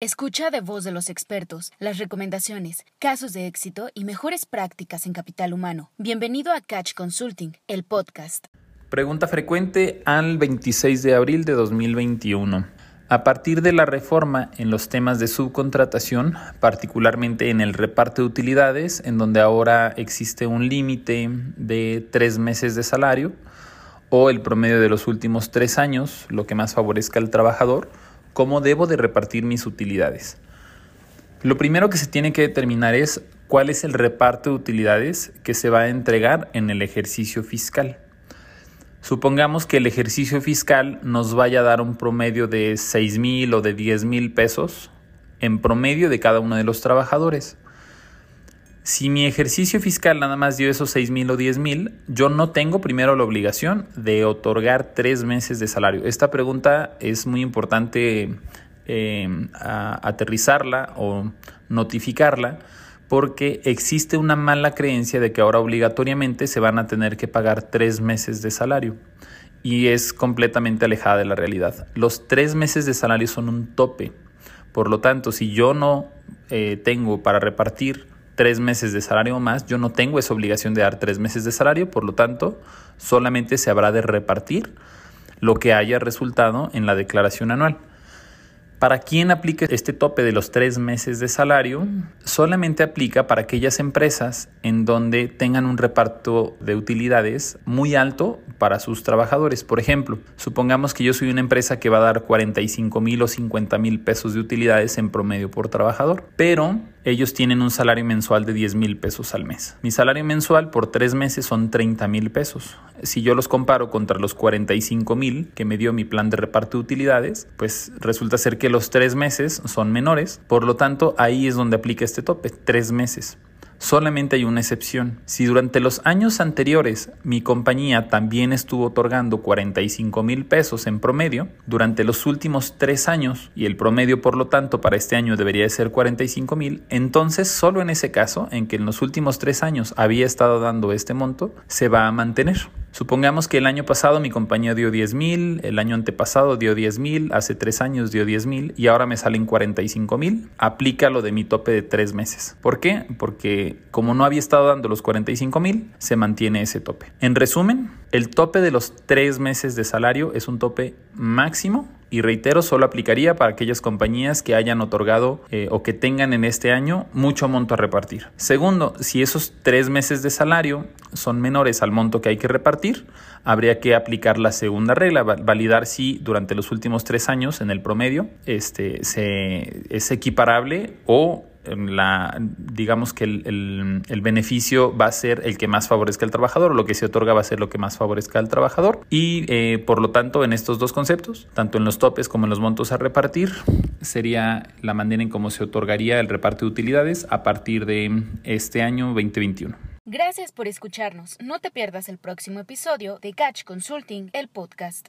Escucha de voz de los expertos las recomendaciones, casos de éxito y mejores prácticas en capital humano. Bienvenido a Catch Consulting, el podcast. Pregunta frecuente al 26 de abril de 2021. A partir de la reforma en los temas de subcontratación, particularmente en el reparto de utilidades, en donde ahora existe un límite de tres meses de salario o el promedio de los últimos tres años, lo que más favorezca al trabajador, cómo debo de repartir mis utilidades. Lo primero que se tiene que determinar es cuál es el reparto de utilidades que se va a entregar en el ejercicio fiscal. Supongamos que el ejercicio fiscal nos vaya a dar un promedio de 6 mil o de 10 mil pesos en promedio de cada uno de los trabajadores. Si mi ejercicio fiscal nada más dio esos 6 mil o 10 mil, yo no tengo primero la obligación de otorgar tres meses de salario. Esta pregunta es muy importante eh, aterrizarla o notificarla porque existe una mala creencia de que ahora obligatoriamente se van a tener que pagar tres meses de salario y es completamente alejada de la realidad. Los tres meses de salario son un tope. Por lo tanto, si yo no eh, tengo para repartir tres meses de salario más, yo no tengo esa obligación de dar tres meses de salario, por lo tanto, solamente se habrá de repartir lo que haya resultado en la declaración anual. Para quien aplique este tope de los tres meses de salario, solamente aplica para aquellas empresas en donde tengan un reparto de utilidades muy alto para sus trabajadores. Por ejemplo, supongamos que yo soy una empresa que va a dar 45 mil o 50 mil pesos de utilidades en promedio por trabajador, pero ellos tienen un salario mensual de 10 mil pesos al mes. Mi salario mensual por tres meses son 30 mil pesos. Si yo los comparo contra los 45 mil que me dio mi plan de reparto de utilidades, pues resulta ser que los tres meses son menores. Por lo tanto, ahí es donde aplica este tope, tres meses. Solamente hay una excepción. Si durante los años anteriores mi compañía también estuvo otorgando 45 mil pesos en promedio, durante los últimos tres años, y el promedio por lo tanto para este año debería de ser 45 mil, entonces solo en ese caso, en que en los últimos tres años había estado dando este monto, se va a mantener. Supongamos que el año pasado mi compañía dio 10 mil, el año antepasado dio 10 mil, hace tres años dio 10 mil y ahora me salen 45 mil. Aplica lo de mi tope de tres meses. ¿Por qué? Porque como no había estado dando los 45 mil, se mantiene ese tope. En resumen, el tope de los tres meses de salario es un tope máximo y reitero, solo aplicaría para aquellas compañías que hayan otorgado eh, o que tengan en este año mucho monto a repartir. Segundo, si esos tres meses de salario son menores al monto que hay que repartir, habría que aplicar la segunda regla, validar si durante los últimos tres años en el promedio este, se, es equiparable o digamos que el, beneficio va a ser el que más favorezca al trabajador, lo que se otorga va a ser lo que más favorezca al trabajador y eh, por lo tanto en estos dos conceptos, tanto en los topes como en los montos a repartir, sería la manera en cómo se otorgaría el reparto de utilidades a partir de este año 2021. Gracias por escucharnos. No te pierdas el próximo episodio de Catch Consulting, el podcast.